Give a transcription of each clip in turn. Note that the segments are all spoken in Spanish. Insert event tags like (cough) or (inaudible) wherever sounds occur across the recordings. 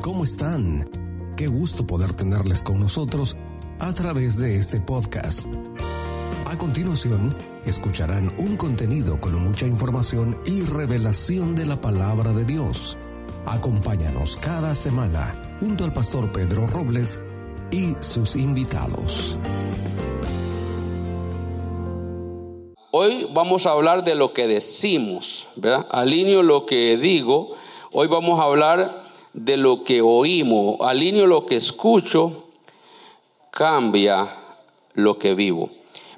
¿Cómo están? Qué gusto poder tenerles con nosotros a través de este podcast. A continuación, escucharán un contenido con mucha información y revelación de la palabra de Dios. Acompáñanos cada semana junto al pastor Pedro Robles y sus invitados. Hoy vamos a hablar de lo que decimos, ¿verdad? Alineo lo que digo. Hoy vamos a hablar de lo que oímos. Alineo lo que escucho, cambia lo que vivo.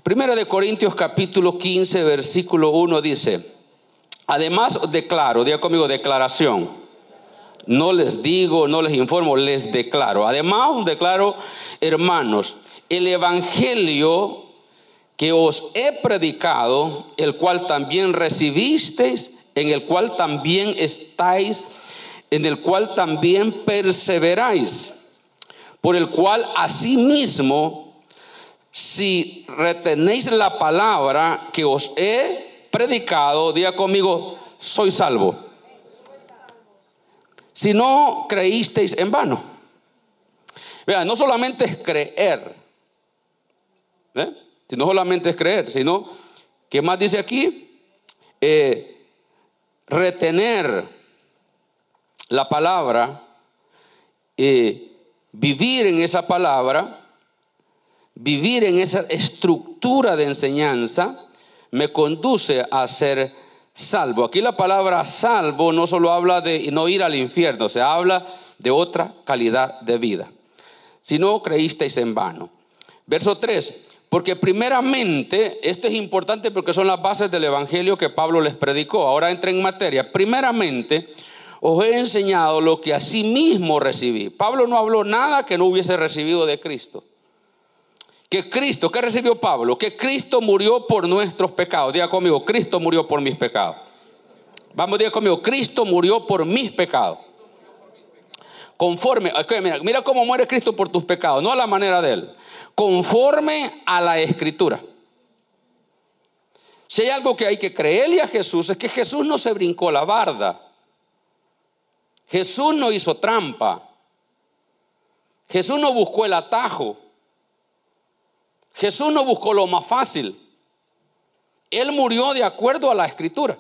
Primera de Corintios capítulo 15, versículo 1 dice, además declaro, diga conmigo declaración. No les digo, no les informo, les declaro. Además declaro, hermanos, el evangelio que os he predicado, el cual también recibisteis, en el cual también estáis, en el cual también perseveráis, por el cual asimismo, si retenéis la palabra que os he predicado, diga conmigo, soy salvo. Si no creísteis en vano. Vean, no solamente es creer. ¿eh? No solamente es creer, sino, ¿qué más dice aquí? Eh, retener la palabra, eh, vivir en esa palabra, vivir en esa estructura de enseñanza, me conduce a ser salvo. Aquí la palabra salvo no solo habla de no ir al infierno, se habla de otra calidad de vida. Si no creísteis en vano. Verso 3. Porque primeramente, esto es importante porque son las bases del Evangelio que Pablo les predicó. Ahora entra en materia. Primeramente, os he enseñado lo que a sí mismo recibí. Pablo no habló nada que no hubiese recibido de Cristo. Que Cristo, ¿qué recibió Pablo? Que Cristo murió por nuestros pecados. Diga conmigo, Cristo murió por mis pecados. Vamos, diga conmigo, Cristo murió por mis pecados. Conforme, mira, mira cómo muere Cristo por tus pecados, no a la manera de Él conforme a la escritura. Si hay algo que hay que creerle a Jesús es que Jesús no se brincó la barda. Jesús no hizo trampa. Jesús no buscó el atajo. Jesús no buscó lo más fácil. Él murió de acuerdo a la escritura.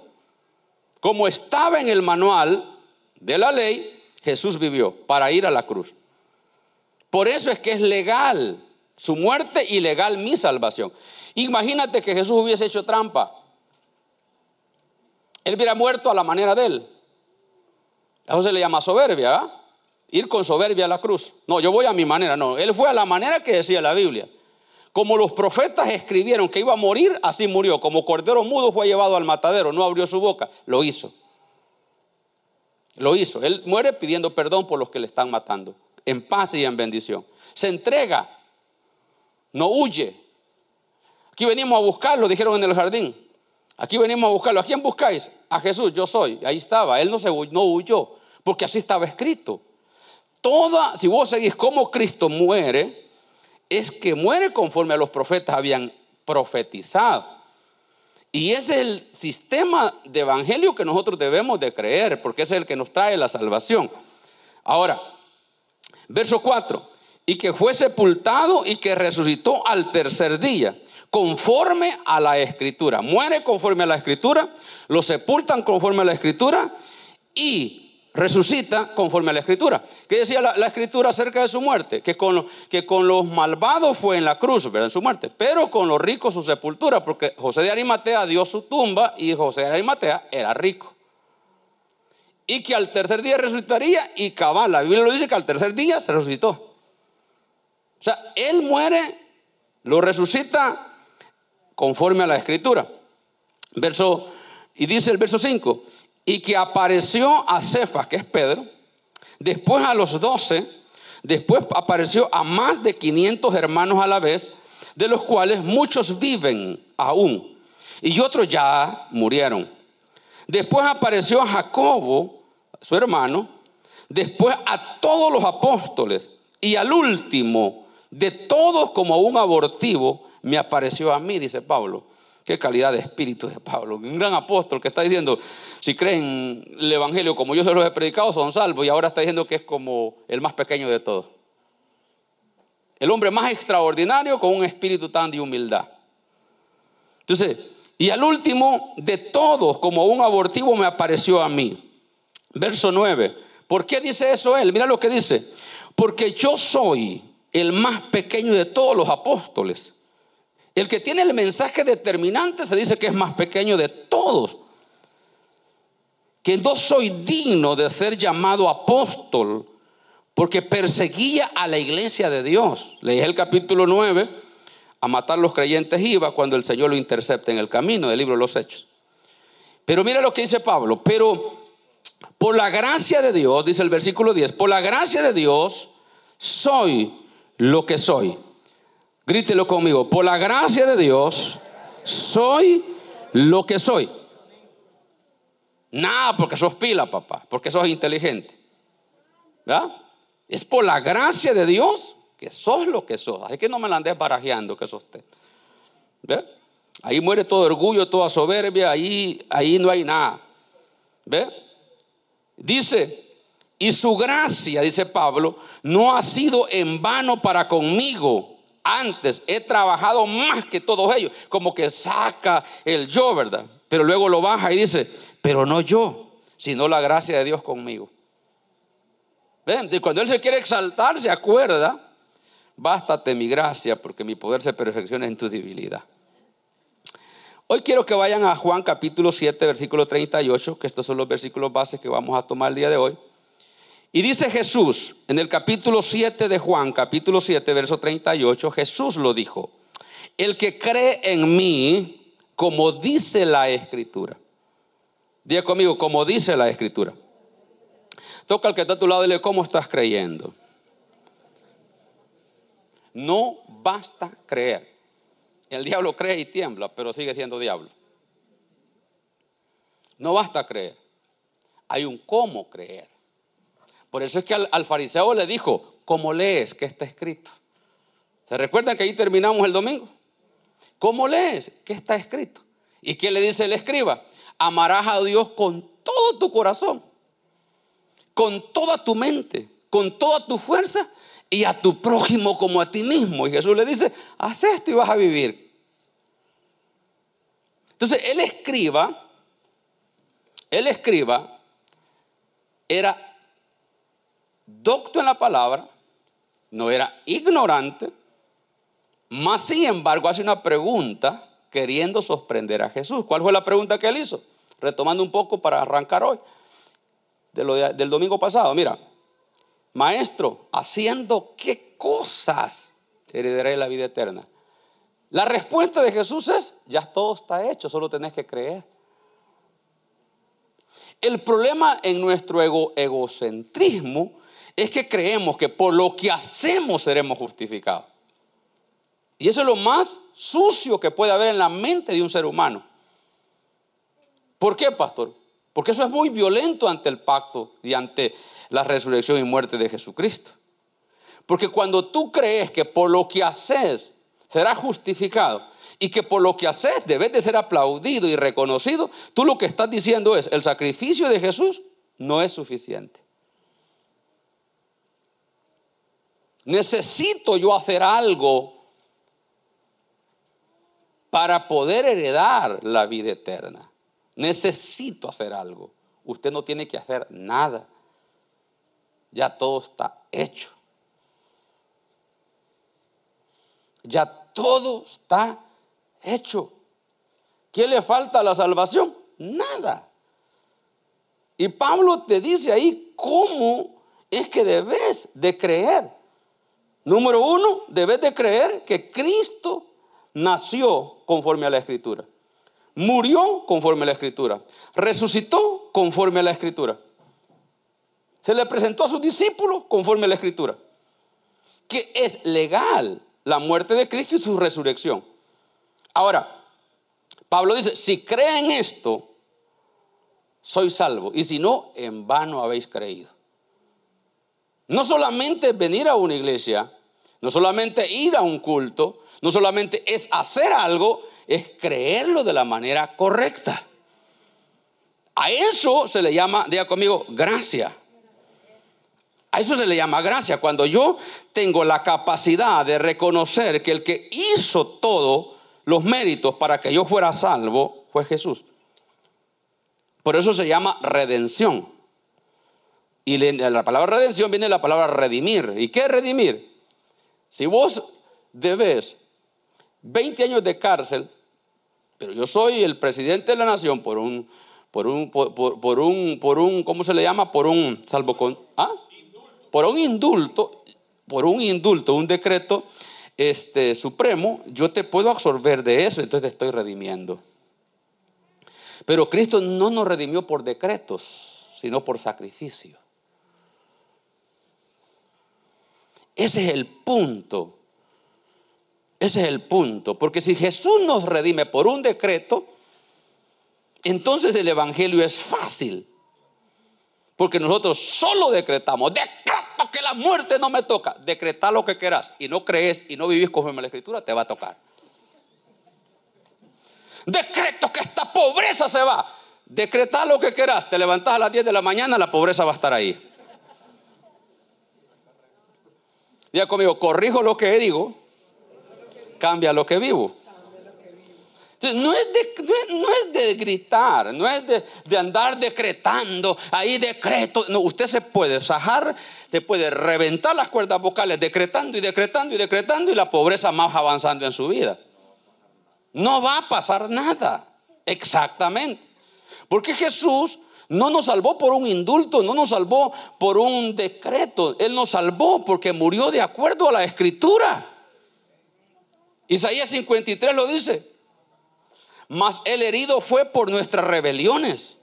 Como estaba en el manual de la ley, Jesús vivió para ir a la cruz. Por eso es que es legal su muerte ilegal, mi salvación. Imagínate que Jesús hubiese hecho trampa. Él hubiera muerto a la manera de él. Eso se le llama soberbia, Ir con soberbia a la cruz. No, yo voy a mi manera. No, él fue a la manera que decía la Biblia. Como los profetas escribieron que iba a morir, así murió. Como cordero mudo fue llevado al matadero, no abrió su boca, lo hizo. Lo hizo. Él muere pidiendo perdón por los que le están matando, en paz y en bendición. Se entrega no huye. Aquí venimos a buscarlo, dijeron en el jardín. Aquí venimos a buscarlo. ¿A quién buscáis? A Jesús, yo soy. Ahí estaba. Él no, se, no huyó, porque así estaba escrito. Toda, si vos seguís cómo Cristo muere, es que muere conforme a los profetas habían profetizado. Y ese es el sistema de evangelio que nosotros debemos de creer, porque es el que nos trae la salvación. Ahora, verso 4 y que fue sepultado y que resucitó al tercer día, conforme a la escritura. Muere conforme a la escritura, lo sepultan conforme a la escritura y resucita conforme a la escritura. ¿Qué decía la, escritura acerca de su muerte? Que con, que con los malvados fue en la cruz, ¿verdad? En su muerte, pero con los ricos su sepultura, porque José de Arimatea dio su tumba y José de Arimatea era rico y que al tercer día resucitaría y cabal. La Biblia lo dice que al tercer día se resucitó. O sea, Él muere, lo resucita conforme a la escritura. Verso, y dice el verso 5, y que apareció a Cefas, que es Pedro, después a los doce, después apareció a más de 500 hermanos a la vez, de los cuales muchos viven aún, y otros ya murieron. Después apareció a Jacobo, su hermano, después a todos los apóstoles, y al último de todos como un abortivo, me apareció a mí, dice Pablo. Qué calidad de espíritu de Pablo. Un gran apóstol que está diciendo, si creen el Evangelio como yo se los he predicado, son salvos. Y ahora está diciendo que es como el más pequeño de todos. El hombre más extraordinario con un espíritu tan de humildad. Entonces, y al último de todos, como un abortivo me apareció a mí. Verso 9. ¿Por qué dice eso él? Mira lo que dice. Porque yo soy el más pequeño de todos los apóstoles. El que tiene el mensaje determinante se dice que es más pequeño de todos. Que no soy digno de ser llamado apóstol porque perseguía a la iglesia de Dios. Leí el capítulo 9, a matar los creyentes iba cuando el Señor lo intercepta en el camino del libro de los Hechos. Pero mira lo que dice Pablo, pero por la gracia de Dios, dice el versículo 10, por la gracia de Dios soy lo que soy. Grítelo conmigo, por la gracia de Dios soy lo que soy. Nada porque sos pila, papá, porque sos inteligente. ¿Verdad? Es por la gracia de Dios que sos lo que sos. Así que no me la andes barajeando que sos usted. Ahí muere todo orgullo, toda soberbia, ahí, ahí no hay nada. ¿Ve? Dice, y su gracia, dice Pablo, no ha sido en vano para conmigo. Antes he trabajado más que todos ellos. Como que saca el yo, ¿verdad? Pero luego lo baja y dice, pero no yo, sino la gracia de Dios conmigo. ¿Ven? Y cuando Él se quiere exaltar, se acuerda, bástate mi gracia, porque mi poder se perfecciona en tu debilidad. Hoy quiero que vayan a Juan capítulo 7, versículo 38, que estos son los versículos bases que vamos a tomar el día de hoy. Y dice Jesús, en el capítulo 7 de Juan, capítulo 7, verso 38, Jesús lo dijo, el que cree en mí, como dice la escritura. Diga conmigo, como dice la escritura. Toca al que está a tu lado y dile, ¿cómo estás creyendo? No basta creer. El diablo cree y tiembla, pero sigue siendo diablo. No basta creer. Hay un cómo creer. Por eso es que al, fariseo le dijo, ¿cómo lees que está escrito? ¿Se recuerdan que ahí terminamos el domingo? ¿Cómo lees que está escrito? ¿Y qué le dice el escriba? Amarás a Dios con todo tu corazón con toda tu mente, con toda tu fuerza y a tu prójimo como a ti mismo. Y Jesús le dice, haz esto y vas a vivir. Entonces, él escriba, él escriba, era docto en la palabra, no era ignorante, más sin embargo hace una pregunta queriendo sorprender a Jesús. ¿Cuál fue la pregunta que él hizo? Retomando un poco para arrancar hoy del domingo pasado. Mira, maestro, haciendo qué cosas heredaré la vida eterna. La respuesta de Jesús es, ya todo está hecho, solo tenés que creer. El problema en nuestro ego, egocentrismo es que creemos que por lo que hacemos seremos justificados. Y eso es lo más sucio que puede haber en la mente de un ser humano. ¿Por qué, pastor? Porque eso es muy violento ante el pacto y ante la resurrección y muerte de Jesucristo. Porque cuando tú crees que por lo que haces serás justificado y que por lo que haces debes de ser aplaudido y reconocido, tú lo que estás diciendo es, el sacrificio de Jesús no es suficiente. Necesito yo hacer algo para poder heredar la vida eterna necesito hacer algo. Usted no tiene que hacer nada. Ya todo está hecho. Ya todo está hecho. ¿Qué le falta a la salvación? Nada. Y Pablo te dice ahí cómo es que debes de creer. Número uno, debes de creer que Cristo nació conforme a la escritura. Murió conforme a la escritura. Resucitó conforme a la escritura. Se le presentó a sus discípulos conforme a la escritura. Que es legal la muerte de Cristo y su resurrección. Ahora, Pablo dice, si creen esto, soy salvo. Y si no, en vano habéis creído. No solamente venir a una iglesia, no solamente ir a un culto, no solamente es hacer algo, es creerlo de la manera correcta. A eso se le llama, diga conmigo, gracia. A eso se le llama gracia. Cuando yo tengo la capacidad de reconocer que el que hizo todos los méritos para que yo fuera salvo fue Jesús. Por eso se llama redención. Y la palabra redención viene la palabra redimir. ¿Y qué es redimir? Si vos debes 20 años de cárcel, pero yo soy el presidente de la nación por un, por un, por, un, por un, ¿cómo se le llama? Por un salvo con, ¿ah? Por un indulto, por un indulto, un decreto este, supremo, yo te puedo absorber de eso, entonces te estoy redimiendo. Pero Cristo no nos redimió por decretos, sino por sacrificio. Ese es el punto. Ese es el punto. Porque si Jesús nos redime por un decreto, entonces el Evangelio es fácil. Porque nosotros solo decretamos, decreto que la muerte no me toca. Decreta lo que quieras y no crees y no vivís conforme a la escritura, te va a tocar. Decreto que esta pobreza se va. Decreta lo que quieras. Te levantas a las 10 de la mañana, la pobreza va a estar ahí. Diga conmigo, corrijo lo que digo, cambia lo que vivo. No es, de, no, es, de, gritar, no es de, andar decretando, ahí decreto. No, usted se puede sajar, se puede reventar las cuerdas vocales decretando y decretando y decretando y la pobreza más avanzando en su vida. No va a pasar nada, exactamente. Porque Jesús no nos salvó por un indulto, no nos salvó por un decreto. Él nos salvó porque murió de acuerdo a la escritura. Isaías 53 lo dice. Mas el herido fue por nuestras rebeliones,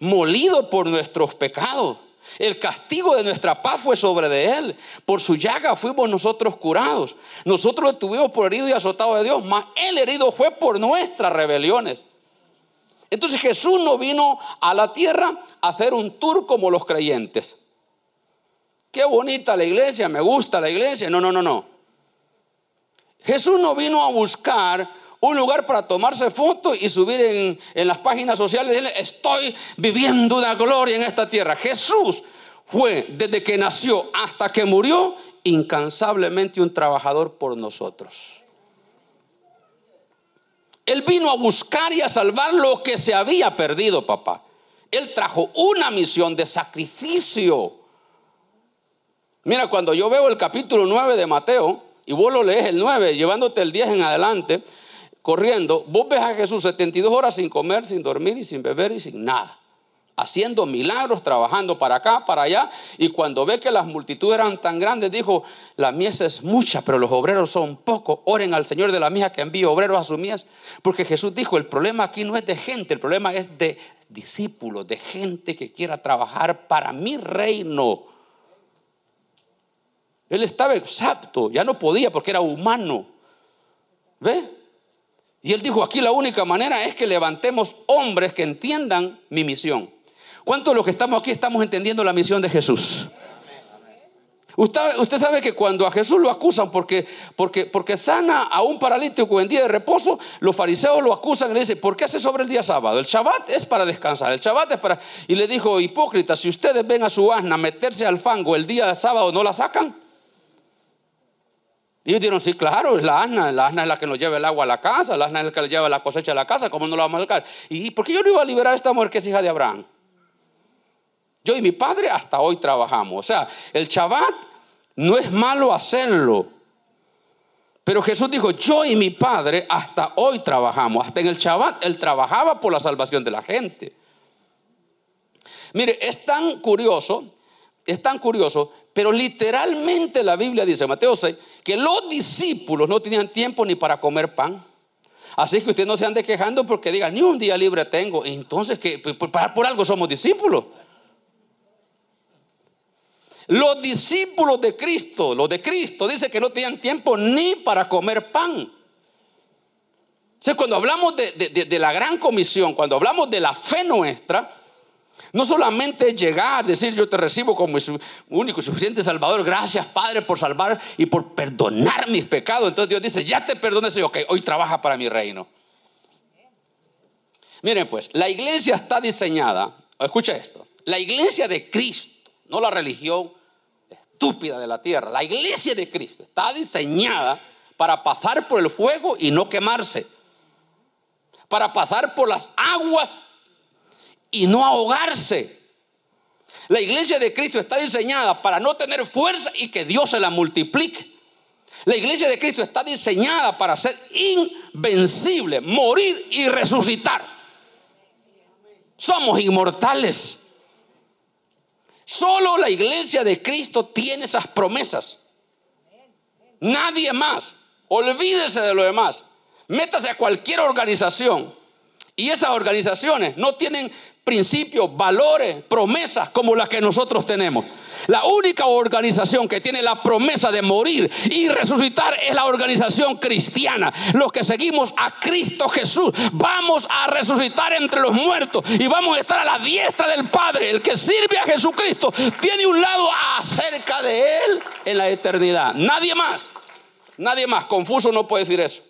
molido por nuestros pecados. El castigo de nuestra paz fue sobre de él. Por su llaga fuimos nosotros curados. Nosotros estuvimos por herido y azotado de Dios, mas el herido fue por nuestras rebeliones. Entonces Jesús no vino a la tierra a hacer un tour como los creyentes. Qué bonita la iglesia, me gusta la iglesia. No, no, no, no. Jesús no vino a buscar un lugar para tomarse fotos y subir en, las páginas sociales. Decirle, estoy viviendo una gloria en esta tierra. Jesús fue desde que nació hasta que murió incansablemente un trabajador por nosotros. Él vino a buscar y a salvar lo que se había perdido, papá. Él trajo una misión de sacrificio. Mira, cuando yo veo el capítulo 9 de Mateo, y vos lo lees el 9, llevándote el 10 en adelante, corriendo, vos ves a Jesús 72 horas sin comer, sin dormir y sin beber y sin nada haciendo milagros, trabajando para acá, para allá. Y cuando ve que las multitudes eran tan grandes, dijo, la mies es mucha, pero los obreros son pocos. Oren al Señor de la mies que envíe obreros a su mies. Porque Jesús dijo, el problema aquí no es de gente, el problema es de discípulos, de gente que quiera trabajar para mi reino. Él estaba exacto, ya no podía porque era humano. ¿Ve? Y él dijo, aquí la única manera es que levantemos hombres que entiendan mi misión. ¿Cuántos de los que estamos aquí estamos entendiendo la misión de Jesús? Usted, sabe que cuando a Jesús lo acusan porque, porque, porque sana a un paralítico en día de reposo, los fariseos lo acusan y le dicen, ¿por qué hace sobre el día sábado? El Shabbat es para descansar, el Shabbat es para... Y le dijo, hipócrita, si ustedes ven a su asna meterse al fango el día de sábado, ¿no la sacan? Y ellos dijeron, sí, claro, es la asna, la asna es la que nos lleva el agua a la casa, la asna es la que le lleva la cosecha a la casa, ¿cómo no la vamos a sacar? ¿Y por qué yo no iba a liberar a esta mujer que es hija de Abraham? Yo y mi padre hasta hoy trabajamos. O sea, el Shabbat no es malo hacerlo. Pero Jesús dijo, yo y mi padre hasta hoy trabajamos. Hasta en el Shabbat él trabajaba por la salvación de la gente. Mire, es tan curioso, es tan curioso, pero literalmente la Biblia dice, Mateo 6, que los discípulos no tenían tiempo ni para comer pan. Así que usted no se ande quejando porque diga, ni un día libre tengo. Entonces, que por algo somos discípulos. Los discípulos de Cristo, los de Cristo, dice que no tenían tiempo ni para comer pan. O cuando hablamos de, la gran comisión, cuando hablamos de la fe nuestra, no solamente llegar, decir yo te recibo como único y suficiente Salvador, gracias Padre por salvar y por perdonar mis pecados. Entonces Dios dice, ya te perdoné, ok, hoy trabaja para mi reino. Miren pues, la iglesia está diseñada, escucha esto, la iglesia de Cristo, no la religión estúpida de la tierra, la iglesia de Cristo está diseñada para pasar por el fuego y no quemarse, para pasar por las aguas y no ahogarse. La iglesia de Cristo está diseñada para no tener fuerza y que Dios se la multiplique. La iglesia de Cristo está diseñada para ser invencible, morir y resucitar. Somos inmortales. Solo la iglesia de Cristo tiene esas promesas. Nadie más. Olvídese de lo demás. Métase a cualquier organización. Y esas organizaciones no tienen principios, valores, promesas como las que nosotros tenemos. La única organización que tiene la promesa de morir y resucitar es la organización cristiana. Los que seguimos a Cristo Jesús vamos a resucitar entre los muertos y vamos a estar a la diestra del Padre. El que sirve a Jesucristo tiene un lado acerca de Él en la eternidad. Nadie más. Nadie más. Confuso no puede decir eso.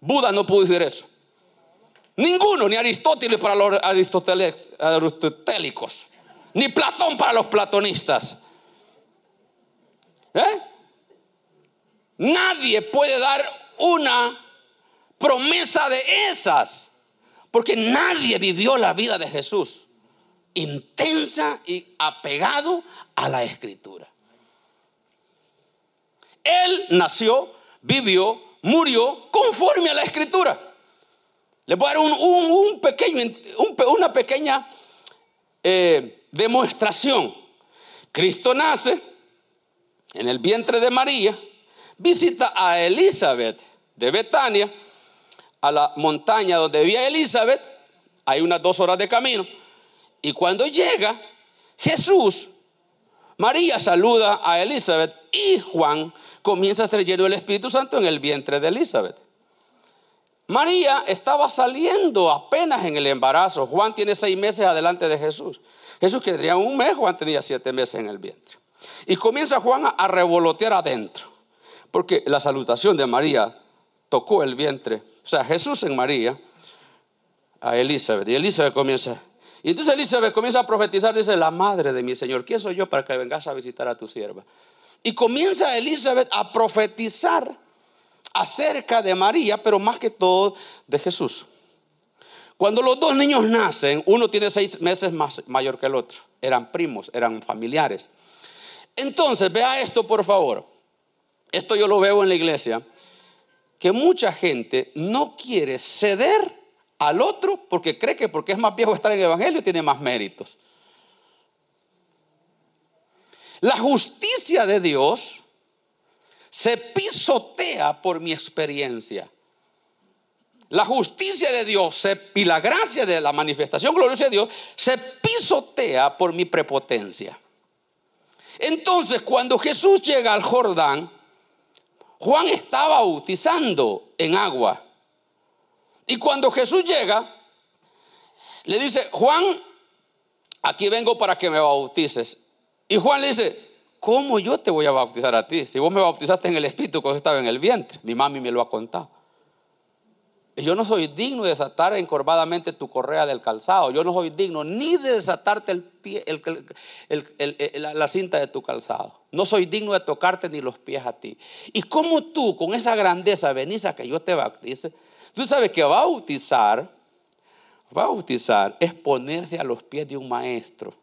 Buda no puede decir eso. Ninguno, ni Aristóteles para los aristotélicos, ni Platón para los platonistas. ¿Eh? Nadie puede dar una promesa de esas, porque nadie vivió la vida de Jesús intensa y apegado a la escritura. Él nació, vivió, murió conforme a la escritura. Le voy a dar un, pequeño, una pequeña eh, demostración. Cristo nace en el vientre de María, visita a Elizabeth de Betania, a la montaña donde vivía Elizabeth, hay unas dos horas de camino, y cuando llega Jesús, María saluda a Elizabeth y Juan comienza a ser lleno del Espíritu Santo en el vientre de Elizabeth. María estaba saliendo apenas en el embarazo. Juan tiene seis meses adelante de Jesús. Jesús que tenía un mes, Juan tenía siete meses en el vientre. Y comienza Juan a revolotear adentro, porque la salutación de María tocó el vientre. O sea, Jesús en María, a Elizabeth. Y Elizabeth comienza. Y entonces Elizabeth comienza a profetizar, dice, la madre de mi Señor, ¿quién soy yo para que vengas a visitar a tu sierva? Y comienza Elizabeth a profetizar acerca de María, pero más que todo de Jesús. Cuando los dos niños nacen, uno tiene seis meses más mayor que el otro. Eran primos, eran familiares. Entonces, vea esto por favor. Esto yo lo veo en la iglesia. Que mucha gente no quiere ceder al otro porque cree que porque es más viejo estar en el Evangelio tiene más méritos. La justicia de Dios se pisotea por mi experiencia. La justicia de Dios y la gracia de la manifestación gloriosa de Dios se pisotea por mi prepotencia. Entonces, cuando Jesús llega al Jordán, Juan está bautizando en agua. Y cuando Jesús llega, le dice, Juan, aquí vengo para que me bautices. Y Juan le dice, ¿cómo yo te voy a bautizar a ti? Si vos me bautizaste en el Espíritu cuando estaba en el vientre, mi mami me lo ha contado. Yo no soy digno de desatar encorvadamente tu correa del calzado. Yo no soy digno ni de desatarte el la cinta de tu calzado. No soy digno de tocarte ni los pies a ti. Y como tú, con esa grandeza, venís a que yo te bautice. Tú sabes que bautizar, bautizar es ponerse a los pies de un maestro.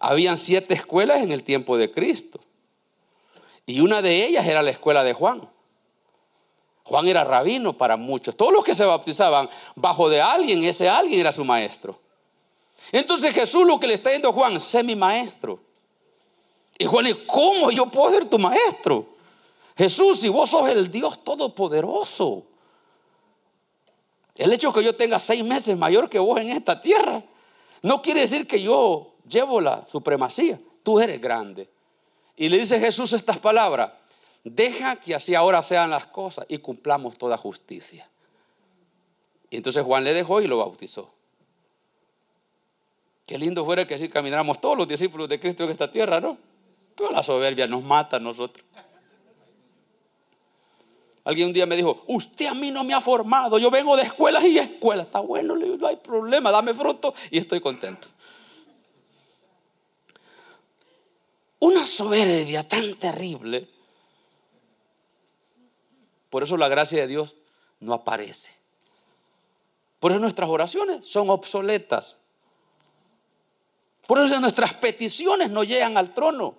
Habían siete escuelas en el tiempo de Cristo. Y una de ellas era la escuela de Juan. Juan era rabino para muchos. Todos los que se bautizaban bajo de alguien, ese alguien era su maestro. Entonces Jesús lo que le está diciendo a Juan, sé mi maestro. Y Juan, ¿cómo yo puedo ser tu maestro? Jesús, si vos sos el Dios todopoderoso. El hecho que yo tenga seis meses mayor que vos en esta tierra, no quiere decir que yo llevo la supremacía. Tú eres grande. Y le dice Jesús estas palabras. Deja que así ahora sean las cosas y cumplamos toda justicia. Y entonces Juan le dejó y lo bautizó. Qué lindo fuera que así camináramos todos los discípulos de Cristo en esta tierra, ¿no? Pero la soberbia nos mata a nosotros. Alguien un día me dijo, usted a mí no me ha formado, yo vengo de escuelas y escuelas. Está bueno, no hay problema, dame fruto y estoy contento. Una soberbia tan terrible. Por eso la gracia de Dios no aparece. Por eso nuestras oraciones son obsoletas. Por eso nuestras peticiones no llegan al trono.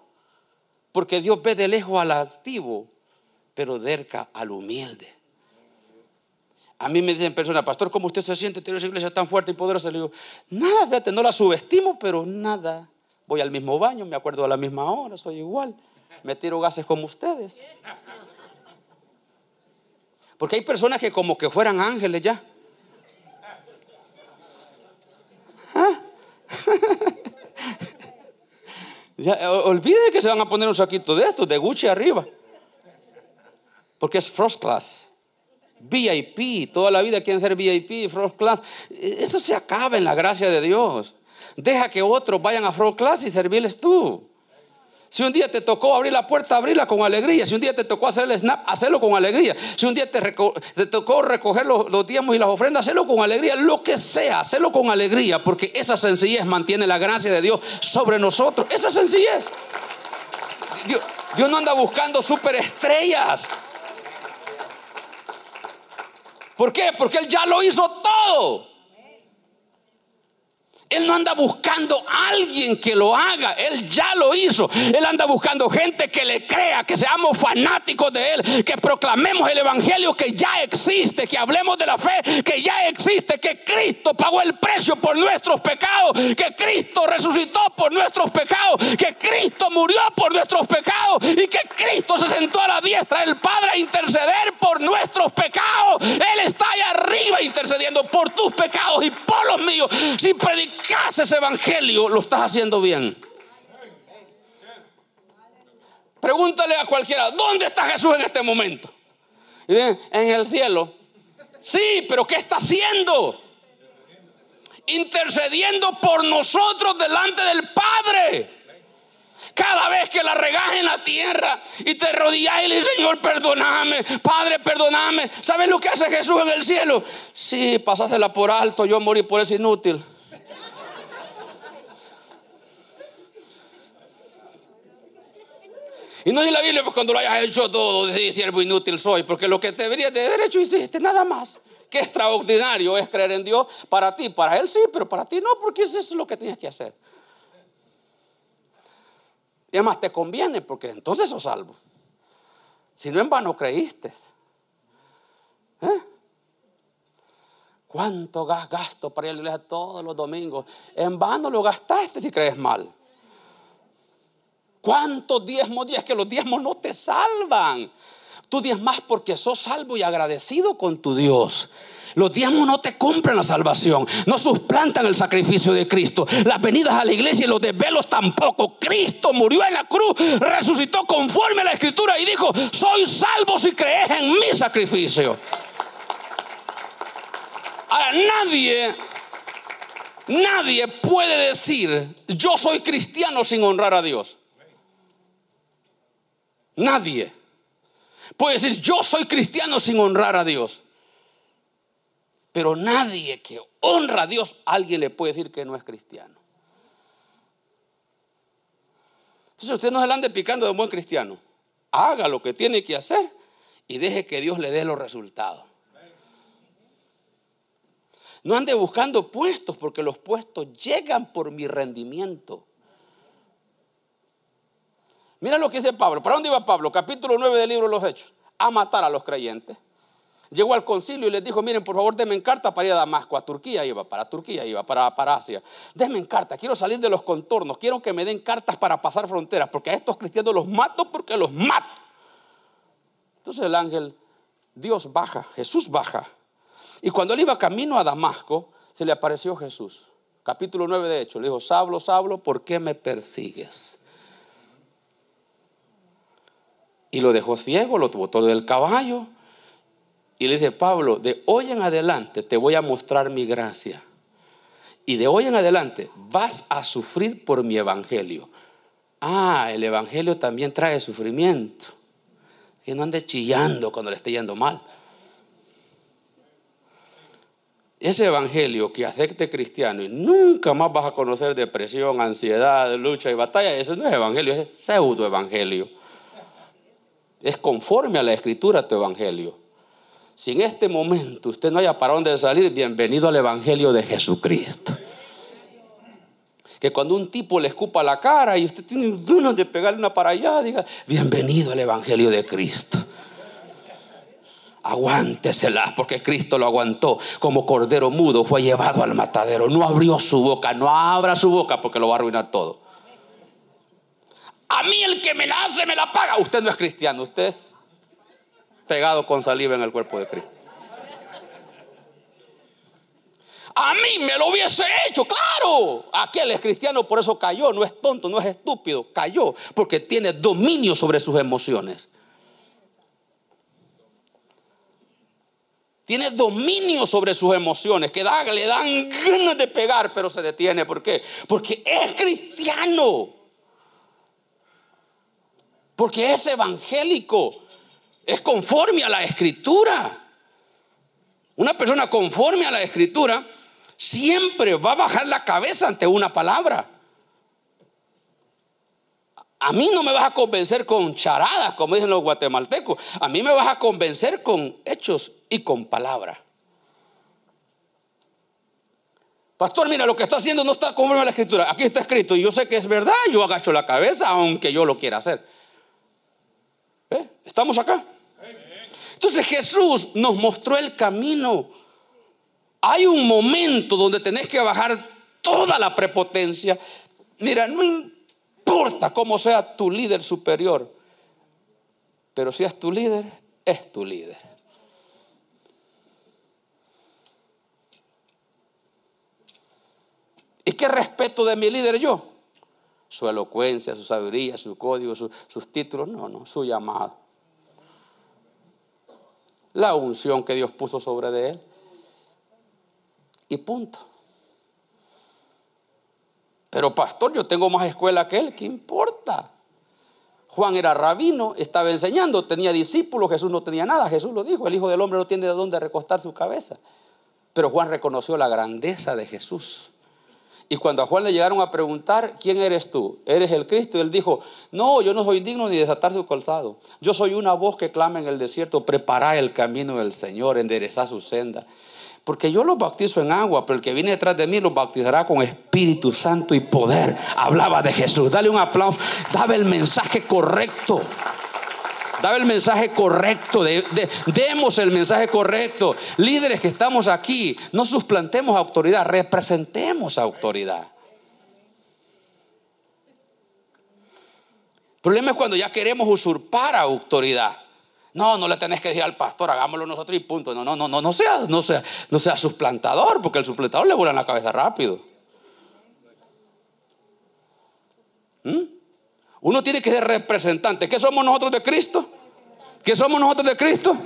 Porque Dios ve de lejos al altivo pero derca al humilde. A mí me dicen personas, pastor, ¿cómo usted se siente tener esa iglesia tan fuerte y poderosa? Le digo, nada, fíjate, no la subestimo, pero nada. Voy al mismo baño, me acuerdo a la misma hora, soy igual. Me tiro gases como ustedes. Porque hay personas que como que fueran ángeles ya. (laughs) ¿Ah? que se van a poner un saquito de estos, de Gucci arriba porque es first class. VIP, toda la vida quieren ser VIP, first class. Eso se acaba en la gracia de Dios. Deja que otros vayan a first class y servirles tú. Si un día te tocó abrir la puerta, abrirla con alegría. Si un día te tocó hacer el snap, hacerlo con alegría. Si un día te, tocó recoger los, los, diezmos y las ofrendas, hacerlo con alegría. Lo que sea, hacerlo con alegría. Porque esa sencillez mantiene la gracia de Dios sobre nosotros. Esa sencillez. Dios, Dios no anda buscando superestrellas. ¿Por qué? Porque Él ya lo hizo todo. Él no anda buscando a alguien que lo haga, Él ya lo hizo. Él anda buscando gente que le crea, que seamos fanáticos de Él, que proclamemos el Evangelio que ya existe, que hablemos de la fe que ya existe, que Cristo pagó el precio por nuestros pecados, que Cristo resucitó por nuestros pecados, que Cristo murió por nuestros pecados y que Cristo se sentó a la diestra del Padre a interceder por nuestros pecados. Él está ahí arriba intercediendo por tus pecados y por los míos. Sin predicar ese evangelio, lo estás haciendo bien. Pregúntale a cualquiera, ¿dónde está Jesús en este momento? en el cielo. Sí, pero ¿qué está haciendo? Intercediendo por nosotros delante del Padre. Cada vez que la regas en la tierra y te rodillas y le dices, Señor, perdóname, Padre, perdóname. ¿Sabes lo que hace Jesús en el cielo? Sí, pasásela por alto, yo morí por eso inútil. Y no dice la Biblia, pues cuando lo hayas hecho todo, decir siervo inútil soy, porque lo que te debería de derecho hiciste, nada más. Qué extraordinario es creer en Dios para ti, para Él sí, pero para ti no, porque eso es lo que tienes que hacer. Y además te conviene, porque entonces sos salvo. Si no en vano creíste. ¿Eh? ¿Cuánto gasto para ir a la iglesia todos los domingos? En vano lo gastaste si crees mal. ¿Cuántos diezmos días que los diezmos no te salvan? Tú diezmas porque sos salvo y agradecido con tu Dios. Los diezmos no te compran la salvación, no suplantan el sacrificio de Cristo. Las venidas a la iglesia y los desvelos tampoco. Cristo murió en la cruz, resucitó conforme a la escritura y dijo, soy salvo si crees en mi sacrificio. Ahora nadie, nadie puede decir, yo soy cristiano sin honrar a Dios. Nadie puede decir, yo soy cristiano sin honrar a Dios. Pero nadie que honra a Dios, alguien le puede decir que no es cristiano. Entonces usted no se le ande picando de un buen cristiano. Haga lo que tiene que hacer y deje que Dios le dé los resultados. No ande buscando puestos porque los puestos llegan por mi rendimiento. Mira lo que dice Pablo. ¿Para dónde iba Pablo? Capítulo 9 del libro de los Hechos. A matar a los creyentes. Llegó al concilio y les dijo, miren, por favor, denme carta para ir a Damasco. A Turquía iba, para Turquía iba, para, Asia. Denme carta, quiero salir de los contornos. Quiero que me den cartas para pasar fronteras, porque a estos cristianos los mato porque los mato. Entonces el ángel, Dios baja, Jesús baja. Y cuando él iba camino a Damasco, se le apareció Jesús. Capítulo 9 de Hechos. Le dijo, Sablo, Sablo, ¿por qué me persigues? Y lo dejó ciego, lo botó del caballo. Y le dice, Pablo, de hoy en adelante te voy a mostrar mi gracia. Y de hoy en adelante vas a sufrir por mi evangelio. Ah, el evangelio también trae sufrimiento. Que no ande chillando cuando le esté yendo mal. Ese evangelio que acepte cristiano y nunca más vas a conocer depresión, ansiedad, lucha y batalla, ese no es evangelio, es pseudo evangelio. Es conforme a la escritura tu evangelio. Si en este momento usted no haya para dónde salir, bienvenido al evangelio de Jesucristo. Que cuando un tipo le escupa la cara y usted tiene ganas de pegarle una para allá, diga, bienvenido al evangelio de Cristo aguántesela, porque Cristo lo aguantó como cordero mudo, fue llevado al matadero, no abrió su boca, no abra su boca porque lo va a arruinar todo. A mí el que me la hace me la paga. Usted no es cristiano, usted es pegado con saliva en el cuerpo de Cristo. A mí me lo hubiese hecho, claro. Aquel es cristiano, por eso cayó. No es tonto, no es estúpido. Cayó porque tiene dominio sobre sus emociones. Tiene dominio sobre sus emociones, que le dan ganas de pegar, pero se detiene. ¿Por qué? Porque es cristiano. Porque es evangélico. Es conforme a la escritura. Una persona conforme a la escritura siempre va a bajar la cabeza ante una palabra. A mí no me vas a convencer con charadas, como dicen los guatemaltecos. A mí me vas a convencer con hechos y con palabra. Pastor, mira, lo que está haciendo no está conforme a la escritura. Aquí está escrito y yo sé que es verdad. Yo agacho la cabeza aunque yo lo quiera hacer. ¿Eh? ¿Estamos acá? Entonces Jesús nos mostró el camino. Hay un momento donde tenés que bajar toda la prepotencia. Mira, no importa cómo sea tu líder superior, pero si es tu líder, es tu líder. ¿Y qué respeto de mi líder yo? Su elocuencia, su sabiduría, su código, sus títulos. No, no, su llamado. La unción que Dios puso sobre de él. Y punto. Pero pastor, yo tengo más escuela que él, ¿qué importa? Juan era rabino, estaba enseñando, tenía discípulos, Jesús no tenía nada, Jesús lo dijo, el Hijo del Hombre no tiene de dónde recostar su cabeza. Pero Juan reconoció la grandeza de Jesús. Y cuando a Juan le llegaron a preguntar, ¿quién eres tú? ¿Eres el Cristo? Y él dijo, no, yo no soy digno ni de desatar su calzado. Yo soy una voz que clama en el desierto, prepara el camino del Señor, endereza su senda. Porque yo los bautizo en agua, pero el que viene detrás de mí los bautizará con Espíritu Santo y poder. Hablaba de Jesús. Dale un aplauso. Daba el mensaje correcto. Daba el mensaje correcto. demos el mensaje correcto. Líderes que estamos aquí, no suplantemos autoridad, representemos autoridad. El problema es cuando ya queremos usurpar autoridad. No, no le tenés que decir al pastor, hagámoslo nosotros y punto. No, no, no, no, no sea, no sea, no sea suplantador, porque el suplantador le vuela en la cabeza rápido. ¿Mm? Uno tiene que ser representante. ¿Qué somos nosotros de Cristo? ¿Qué somos nosotros de Cristo?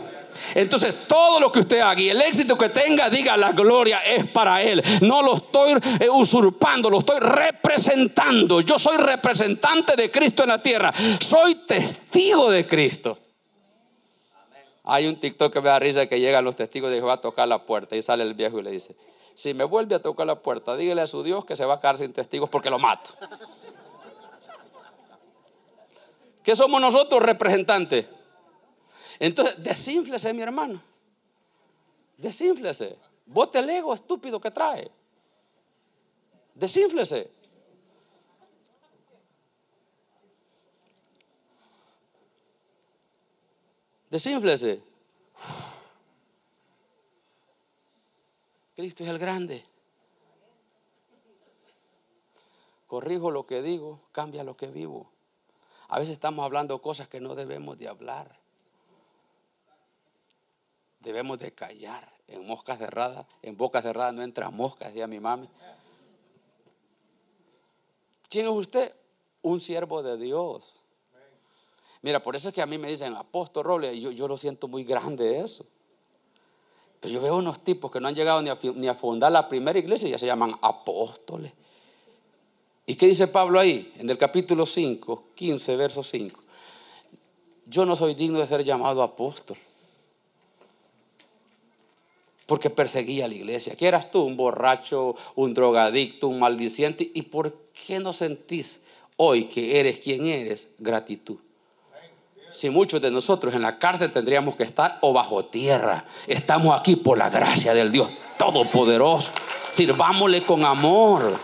Entonces, todo lo que usted haga y el éxito que tenga, diga la gloria es para Él. No lo estoy eh, usurpando, lo estoy representando. Yo soy representante de Cristo en la tierra. Soy testigo de Cristo. Hay un TikTok que me da risa que llegan los testigos de Jehová a tocar la puerta y sale el viejo y le dice, si me vuelve a tocar la puerta, dígale a su Dios que se va a quedar sin testigos porque lo mato. (laughs) ¿Qué somos nosotros representantes? Entonces, desínflese, mi hermano. Desínflese. Bote el ego estúpido que trae. Desínflese. Desínflese. Cristo es el grande. Corrijo lo que digo, cambia lo que vivo. A veces estamos hablando cosas que no debemos de hablar. Debemos de callar. En moscas cerradas, en bocas cerradas no entra moscas, decía mi mami. ¿Quién es usted? Un siervo de Dios. Mira, por eso es que a mí me dicen apóstol Robles, yo, yo lo siento muy grande eso. Pero yo veo unos tipos que no han llegado ni a, ni a fundar la primera iglesia y ya se llaman apóstoles. ¿Y qué dice Pablo ahí? En el capítulo 5, 15, verso 5. yo no soy digno de ser llamado apóstol. Porque perseguía a la iglesia. ¿Qué eras tú? Un borracho, un drogadicto, un maldiciente. ¿Y por qué no sentís hoy que eres quien eres? Gratitud. Si muchos de nosotros en la cárcel tendríamos que estar o bajo tierra, estamos aquí por la gracia del Dios Todopoderoso. Sirvámosle con amor.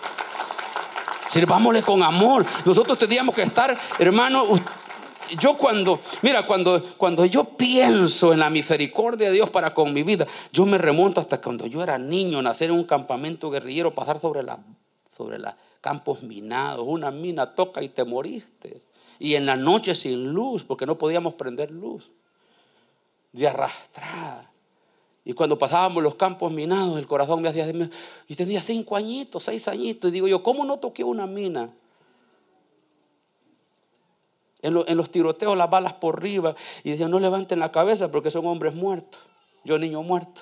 Sirvámosle con amor. Nosotros tendríamos que estar, hermano, yo cuando, mira, cuando, cuando yo pienso en la misericordia de Dios para con mi vida, yo me remonto hasta cuando yo era niño, nacer en un campamento guerrillero, pasar sobre la, sobre los campos minados, una mina toca y te moriste. Y en la noche sin luz, porque no podíamos prender luz. De arrastrada. Y cuando pasábamos los campos minados, el corazón me hacía... Y tenía cinco añitos, seis añitos. Y digo yo, ¿cómo no toqué una mina? En, los tiroteos las balas por arriba. Y decían, no levanten la cabeza porque son hombres muertos. Yo niño muerto.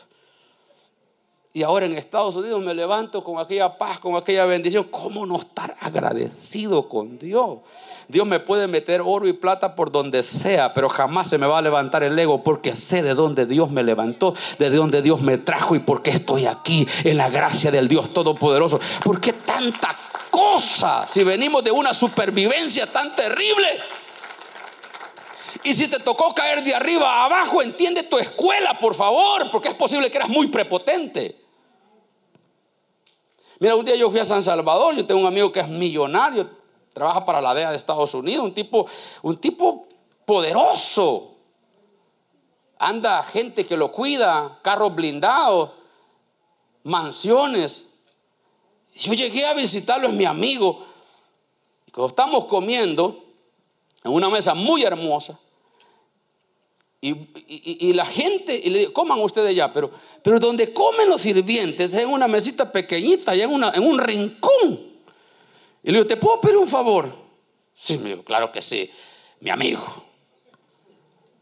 Y ahora en Estados Unidos me levanto con aquella paz, con aquella bendición. ¿Cómo no estar agradecido con Dios? Dios me puede meter oro y plata por donde sea, pero jamás se me va a levantar el ego porque sé de dónde Dios me levantó, de dónde Dios me trajo y por qué estoy aquí en la gracia del Dios Todopoderoso. ¿Por qué tanta cosa si venimos de una supervivencia tan terrible? Y si te tocó caer de arriba a abajo, entiende tu escuela, por favor, porque es posible que eras muy prepotente. Mira, un día yo fui a San Salvador, yo tengo un amigo que es millonario, trabaja para la DEA de Estados Unidos, un tipo, un tipo poderoso. Anda gente que lo cuida, carros blindados, mansiones. Yo llegué a visitarlo, es mi amigo. Cuando estamos comiendo en una mesa muy hermosa, y, la gente, y le digo, coman ustedes ya, pero, pero donde comen los sirvientes es en una mesita pequeñita, allá en, en un rincón. Y le digo, ¿te puedo pedir un favor? Sí, me claro que sí, mi amigo.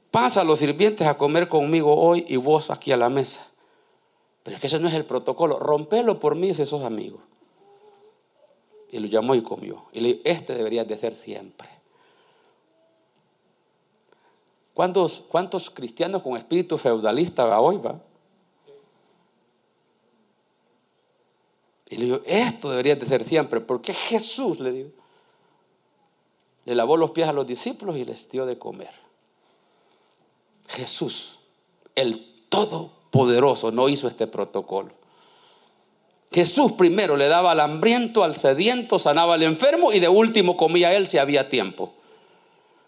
Pasa a los sirvientes a comer conmigo hoy y vos aquí a la mesa. Pero es que ese no es el protocolo. Rompelo por mí si sos amigos. Y lo llamó y comió. Y le digo, este debería de ser siempre. ¿Cuántos, cuántos cristianos con espíritu feudalista va hoy? Va? Y le digo, esto debería de ser siempre, porque Jesús, le digo, le lavó los pies a los discípulos y les dio de comer. Jesús, el Todopoderoso, no hizo este protocolo. Jesús primero le daba al hambriento, al sediento, sanaba al enfermo y de último comía él si había tiempo.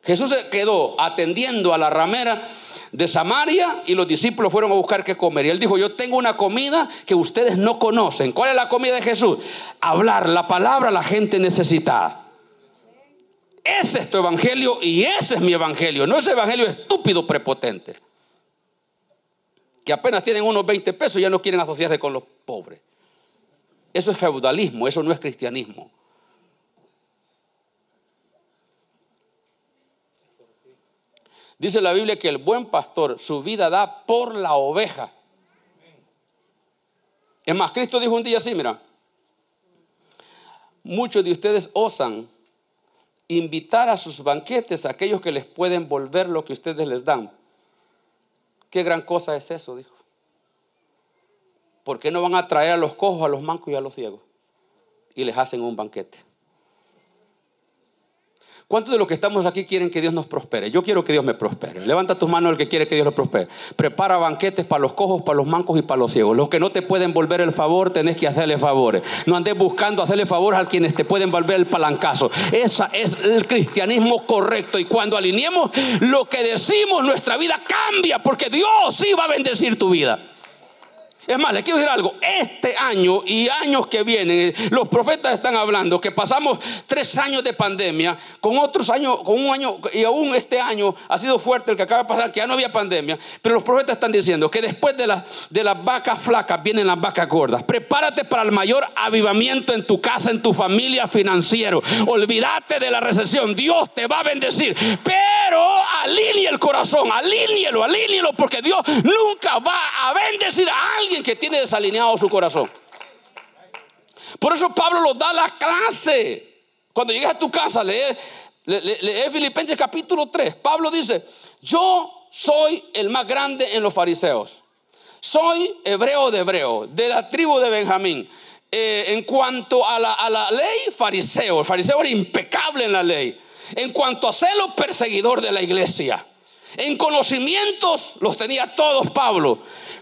Jesús se quedó atendiendo a la ramera de Samaria y los discípulos fueron a buscar qué comer. Y él dijo, yo tengo una comida que ustedes no conocen. ¿Cuál es la comida de Jesús? Hablar la palabra a la gente necesitada. Ese es tu evangelio y ese es mi evangelio. No ese evangelio estúpido, prepotente. Que apenas tienen unos 20 pesos y ya no quieren asociarse con los pobres. Eso es feudalismo, eso no es cristianismo. Dice la Biblia que el buen pastor su vida da por la oveja. Es más, Cristo dijo un día así, mira, muchos de ustedes osan invitar a sus banquetes a aquellos que les pueden volver lo que ustedes les dan. Qué gran cosa es eso, dijo. ¿Por qué no van a traer a los cojos, a los mancos y a los ciegos? Y les hacen un banquete. ¿Cuántos de los que estamos aquí quieren que Dios nos prospere? Yo quiero que Dios me prospere. Levanta tus manos el que quiere que Dios lo prospere. Prepara banquetes para los cojos, para los mancos y para los ciegos. Los que no te pueden volver el favor, tenés que hacerle favores. No andes buscando hacerle favores a quienes te pueden volver el palancazo. Ese es el cristianismo correcto. Y cuando alineemos lo que decimos, nuestra vida cambia porque Dios sí va a bendecir tu vida. Es más, les quiero decir algo. Este año y años que vienen, los profetas están hablando que pasamos tres años de pandemia, con otros años, con un año, y aún este año ha sido fuerte el que acaba de pasar, que ya no había pandemia. Pero los profetas están diciendo que después de, de las vacas flacas vienen las vacas gordas. Prepárate para el mayor avivamiento en tu casa, en tu familia, financiero. Olvídate de la recesión. Dios te va a bendecir. Pero alinee el corazón, alíñelo, alíñelo, porque Dios nunca va a bendecir a alguien que tiene desalineado su corazón. Por eso Pablo nos da la clase. Cuando llegues a tu casa, lee, Filipenses capítulo 3. Pablo dice, yo soy el más grande en los fariseos. Soy hebreo de hebreo, de la tribu de Benjamín. Eh, en cuanto a la, a la, ley, fariseo. El fariseo era impecable en la ley. En cuanto a celo, perseguidor de la iglesia. En conocimientos los tenía todos Pablo.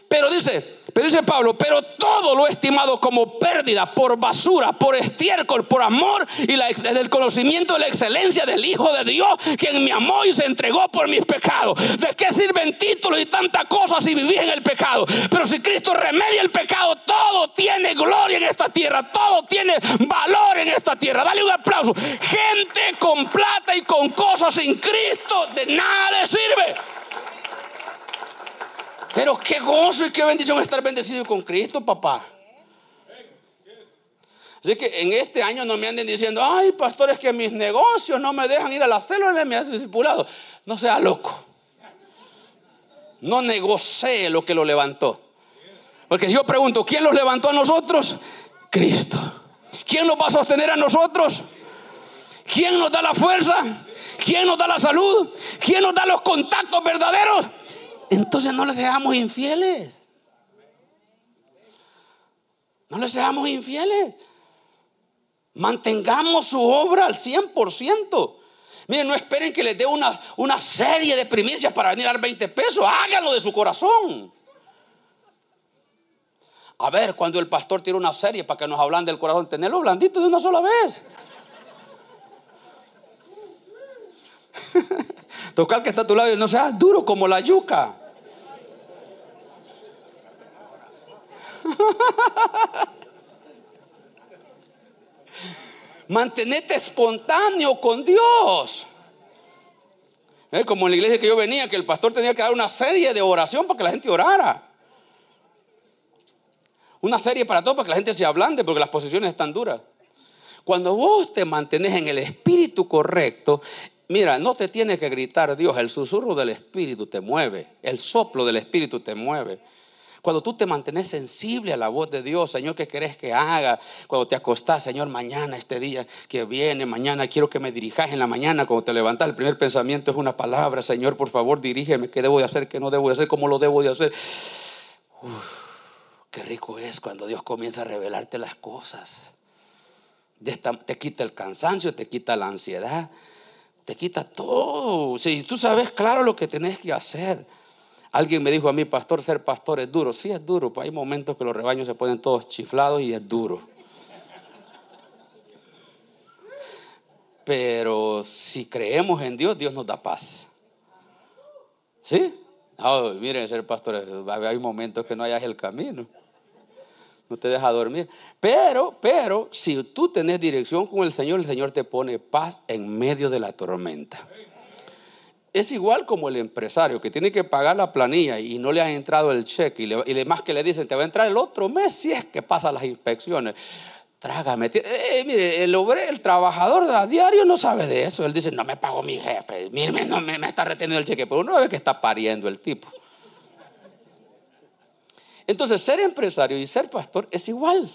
Pero dice, pero dice Pablo, pero todo lo he estimado como pérdida, por basura, por estiércol, por amor y la, el conocimiento de la excelencia del Hijo de Dios, quien me amó y se entregó por mis pecados. ¿De qué sirven títulos y tantas cosas si vivís en el pecado? Pero si Cristo remedia el pecado, todo tiene gloria en esta tierra, todo tiene valor en esta tierra. Dale un aplauso. Gente con plata y con cosas sin Cristo, de nada le sirve. Pero qué gozo y qué bendición estar bendecido con Cristo, papá. Así que en este año no me anden diciendo, ay, pastores, que mis negocios no me dejan ir a la célula, me hacen discipulado. No sea loco. No negocie lo que lo levantó. Porque si yo pregunto, ¿quién los levantó a nosotros? Cristo. ¿Quién nos va a sostener a nosotros? ¿Quién nos da la fuerza? ¿Quién nos da la salud? ¿Quién nos da los contactos verdaderos? Entonces no les seamos infieles. No les seamos infieles. Mantengamos su obra al 100%. Miren, no esperen que les dé una, una serie de primicias para venir a dar 20 pesos. Háganlo de su corazón. A ver, cuando el pastor tiene una serie para que nos hablan del corazón, tenerlo blandito de una sola vez. (laughs) Tocar que está a tu lado y no sea duro como la yuca. (laughs) Mantenete espontáneo con Dios. Como en la iglesia que yo venía, que el pastor tenía que dar una serie de oración para que la gente orara. Una serie para todo para que la gente se ablande, porque las posiciones están duras. Cuando vos te mantenés en el espíritu correcto, mira, no te tiene que gritar Dios, el susurro del espíritu te mueve, el soplo del espíritu te mueve. Cuando tú te mantienes sensible a la voz de Dios, Señor, ¿qué querés que haga? Cuando te acostás, Señor, mañana, este día que viene, mañana quiero que me dirijas en la mañana. Cuando te levantas, el primer pensamiento es una palabra. Señor, por favor, dirígeme. ¿Qué debo de hacer? ¿Qué no debo de hacer? ¿Cómo lo debo de hacer? qué rico es cuando Dios comienza a revelarte las cosas. Te quita el cansancio, te quita la ansiedad, te quita todo. Si tú sabes claro lo que tenés que hacer. Alguien me dijo a mí, pastor, ser pastor es duro. Sí, es duro. Pues hay momentos que los rebaños se ponen todos chiflados y es duro. Pero si creemos en Dios, Dios nos da paz. ¿Sí? miren, ser pastor, hay momentos que no hayas el camino. No te deja dormir. Pero, pero, si tú tenés dirección con el Señor, el Señor te pone paz en medio de la tormenta. Es igual como el empresario que tiene que pagar la planilla y no le ha entrado el cheque y, le, más que le dicen, te va a entrar el otro mes si es que pasa las inspecciones. Trágame. Eh, mire, el obrero, el trabajador a diario no sabe de eso. Él dice, no me pagó mi jefe, mire, no me, me está reteniendo el cheque. Pero uno ve que está pariendo el tipo. Entonces, ser empresario y ser pastor es igual.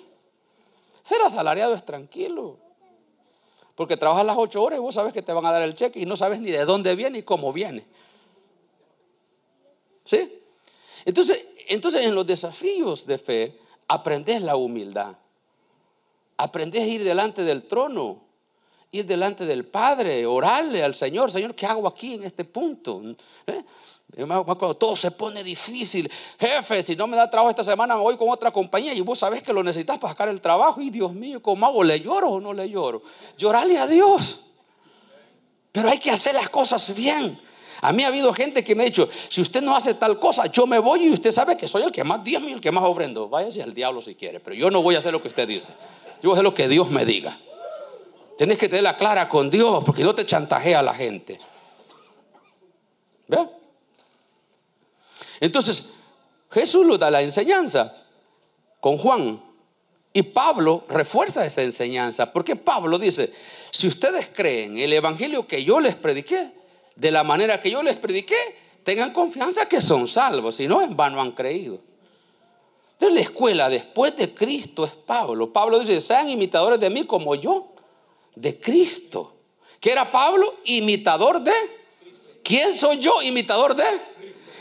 Ser asalariado es tranquilo. Porque trabajas las ocho horas y vos sabes que te van a dar el cheque y no sabes ni de dónde viene y cómo viene. ¿Sí? Entonces, entonces en los desafíos de fe, aprendes la humildad. Aprendes a ir delante del trono, ir delante del Padre, orarle al Señor. Señor, ¿qué hago aquí en este punto? ¿Eh? Cuando todo se pone difícil, jefe, si no me da trabajo esta semana, me voy con otra compañía y vos sabés que lo necesitas para sacar el trabajo. Y Dios mío, ¿cómo hago? ¿Le lloro o no le lloro? Llorarle a Dios. Pero hay que hacer las cosas bien. A mí ha habido gente que me ha dicho, si usted no hace tal cosa, yo me voy y usted sabe que soy el que más diezmo y el que más ofrendo. Váyase al diablo si quiere, pero yo no voy a hacer lo que usted dice. Yo voy a hacer lo que Dios me diga. Tienes que tenerla clara con Dios porque no te chantajea la gente. ¿Ve? Entonces, Jesús nos da la enseñanza con Juan. Y Pablo refuerza esa enseñanza, porque Pablo dice, si ustedes creen el evangelio que yo les prediqué, de la manera que yo les prediqué, tengan confianza que son salvos, si no, en vano han creído. Entonces la escuela después de Cristo es Pablo. Pablo dice, sean imitadores de mí como yo, de Cristo. ¿Qué era Pablo? Imitador de ¿Quién soy yo, imitador de?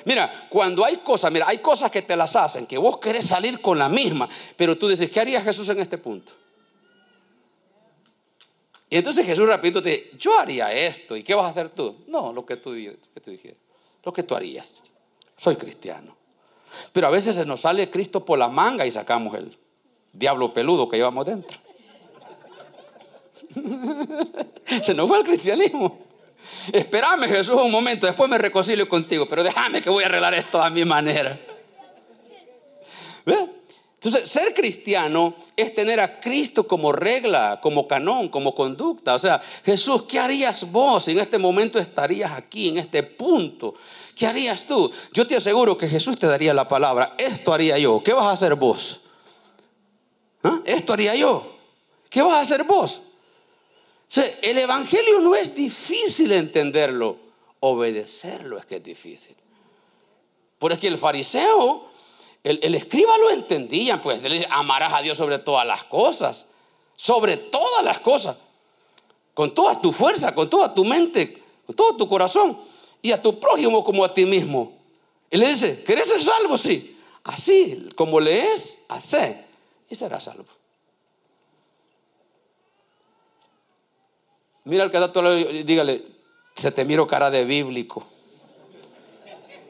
Mira, cuando hay cosas, mira, hay cosas que te las hacen, que vos querés salir con la misma, pero tú dices, ¿qué haría Jesús en este punto? Y entonces Jesús rapidito te dice, yo haría esto, ¿y qué vas a hacer tú? No, lo que tú, que dijeras, lo que tú harías. Soy cristiano. Pero a veces se nos sale Cristo por la manga y sacamos el diablo peludo que llevamos dentro. (laughs) se nos fue el cristianismo. Espérame Jesús un momento, después me reconcilio contigo, pero déjame que voy a arreglar esto a mi manera. Entonces, ser cristiano es tener a Cristo como regla, como canón, como conducta. O sea, Jesús, ¿qué harías vos si en este momento estarías aquí, en este punto? ¿Qué harías tú? Yo te aseguro que Jesús te daría la palabra, esto haría yo, ¿qué vas a hacer vos? ¿Ah? Esto haría yo, ¿qué vas a hacer vos? El Evangelio no es difícil entenderlo, obedecerlo es que es difícil. Porque el fariseo, el, escriba lo entendía, pues le dice, amarás a Dios sobre todas las cosas, sobre todas las cosas, con toda tu fuerza, con toda tu mente, con todo tu corazón, y a tu prójimo como a ti mismo. Y le dice, ¿querés ser salvo? Sí. Así como lees, hace y serás salvo. Mira al que está todo y dígale, se te miro cara de bíblico,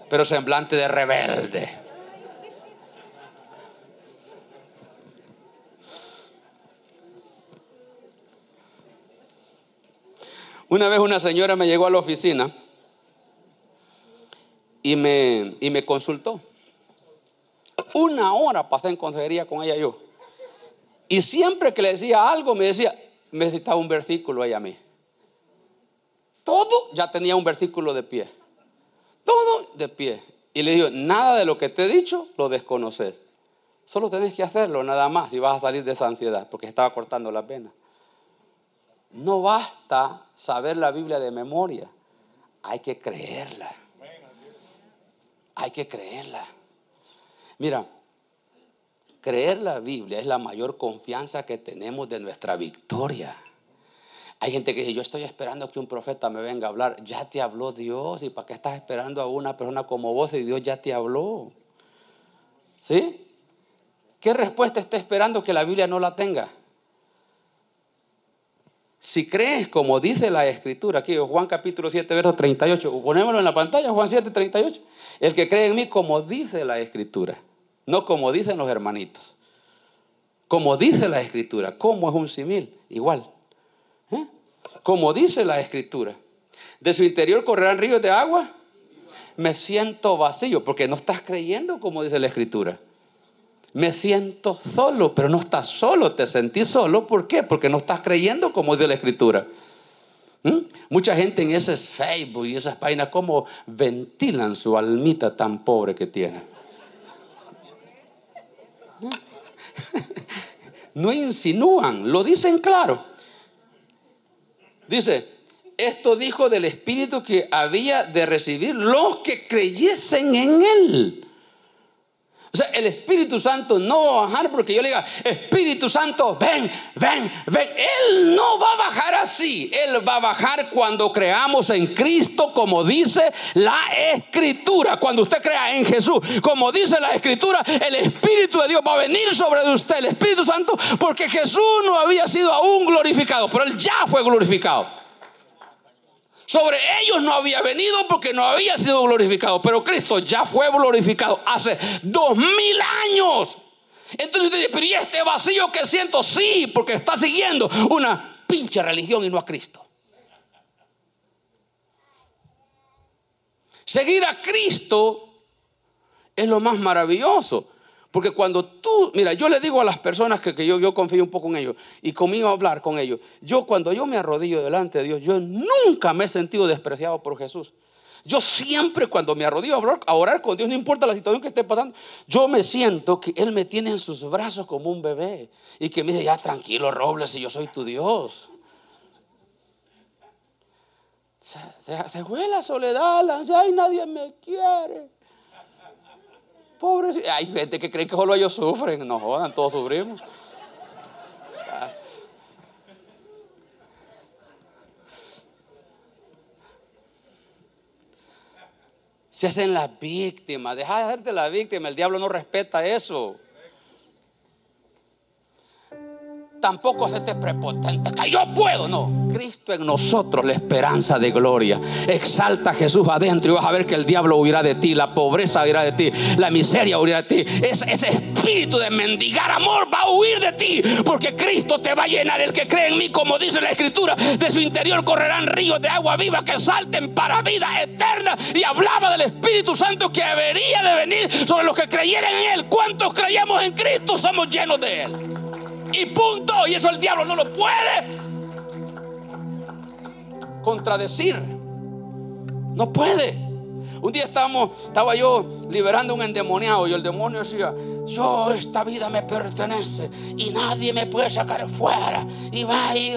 pero semblante de rebelde. Una vez una señora me llegó a la oficina y me, y me consultó. Una hora pasé en consejería con ella yo. Y siempre que le decía algo, me decía, me citaba un versículo ella a mí. Todo ya tenía un versículo de pie. Todo de pie. Y le digo, nada de lo que te he dicho lo desconoces. Solo tenés que hacerlo nada más y vas a salir de esa ansiedad porque estaba cortando la pena. No basta saber la Biblia de memoria. Hay que creerla. Hay que creerla. Mira, creer la Biblia es la mayor confianza que tenemos de nuestra victoria. Hay gente que dice, yo estoy esperando que un profeta me venga a hablar. Ya te habló Dios. ¿Y para qué estás esperando a una persona como vos y Dios ya te habló? ¿Sí? ¿Qué respuesta está esperando que la Biblia no la tenga? Si crees como dice la escritura, aquí Juan capítulo 7, verso 38, ponémoslo en la pantalla, Juan 7, 38. El que cree en mí como dice la escritura, no como dicen los hermanitos. Como dice la escritura, como es un simil, igual. ¿Eh? Como dice la escritura, de su interior correrán ríos de agua. Me siento vacío porque no estás creyendo como dice la escritura. Me siento solo, pero no estás solo, te sentís solo. ¿Por qué? Porque no estás creyendo como dice la escritura. ¿Mm? Mucha gente en ese Facebook y esas páginas, como ventilan su almita tan pobre que tiene. (laughs) No insinúan, lo dicen claro. Dice, esto dijo del Espíritu que había de recibir los que creyesen en Él. O sea, el Espíritu Santo no va a bajar porque yo le diga, Espíritu Santo, ven, ven, ven. Él no va a bajar así. Él va a bajar cuando creamos en Cristo, como dice la Escritura. Cuando usted crea en Jesús, como dice la Escritura, el Espíritu de Dios va a venir sobre usted, el Espíritu Santo, porque Jesús no había sido aún glorificado, pero Él ya fue glorificado. Sobre ellos no había venido porque no había sido glorificado. Pero Cristo ya fue glorificado hace dos mil años. Entonces usted dice, pero ¿y este vacío que siento? Sí, porque está siguiendo una pinche religión y no a Cristo. Seguir a Cristo es lo más maravilloso. Porque cuando tú, mira, yo le digo a las personas que, yo, confío un poco en ellos y conmigo hablar con ellos, yo cuando yo me arrodillo delante de Dios, yo nunca me he sentido despreciado por Jesús. Yo siempre cuando me arrodillo a orar, a orar con Dios, no importa la situación que esté pasando, yo me siento que Él me tiene en sus brazos como un bebé y que me dice, ya tranquilo, Robles, si yo soy tu Dios. Se, se, la soledad, la ansiedad y nadie me quiere. Pobre, hay gente que cree que solo ellos sufren. No jodan, todos sufrimos. Se hacen las víctimas. Deja de hacerte la víctima. El diablo no respeta eso. Tampoco hacerte prepotente, que yo puedo, no. Cristo en nosotros, la esperanza de gloria. Exalta a Jesús adentro y vas a ver que el diablo huirá de ti, la pobreza huirá de ti, la miseria huirá de ti. Ese, ese espíritu de mendigar amor va a huir de ti, porque Cristo te va a llenar. El que cree en mí, como dice la Escritura, de su interior correrán ríos de agua viva que salten para vida eterna. Y hablaba del Espíritu Santo que debería de venir sobre los que creyeran en Él. ¿Cuántos creíamos en Cristo? Somos llenos de Él y punto. Y eso el diablo no lo puede contradecir. No puede. Un día estábamos, estaba yo liberando un endemoniado y el demonio decía, yo esta vida me pertenece y nadie me puede sacar fuera. Y va y,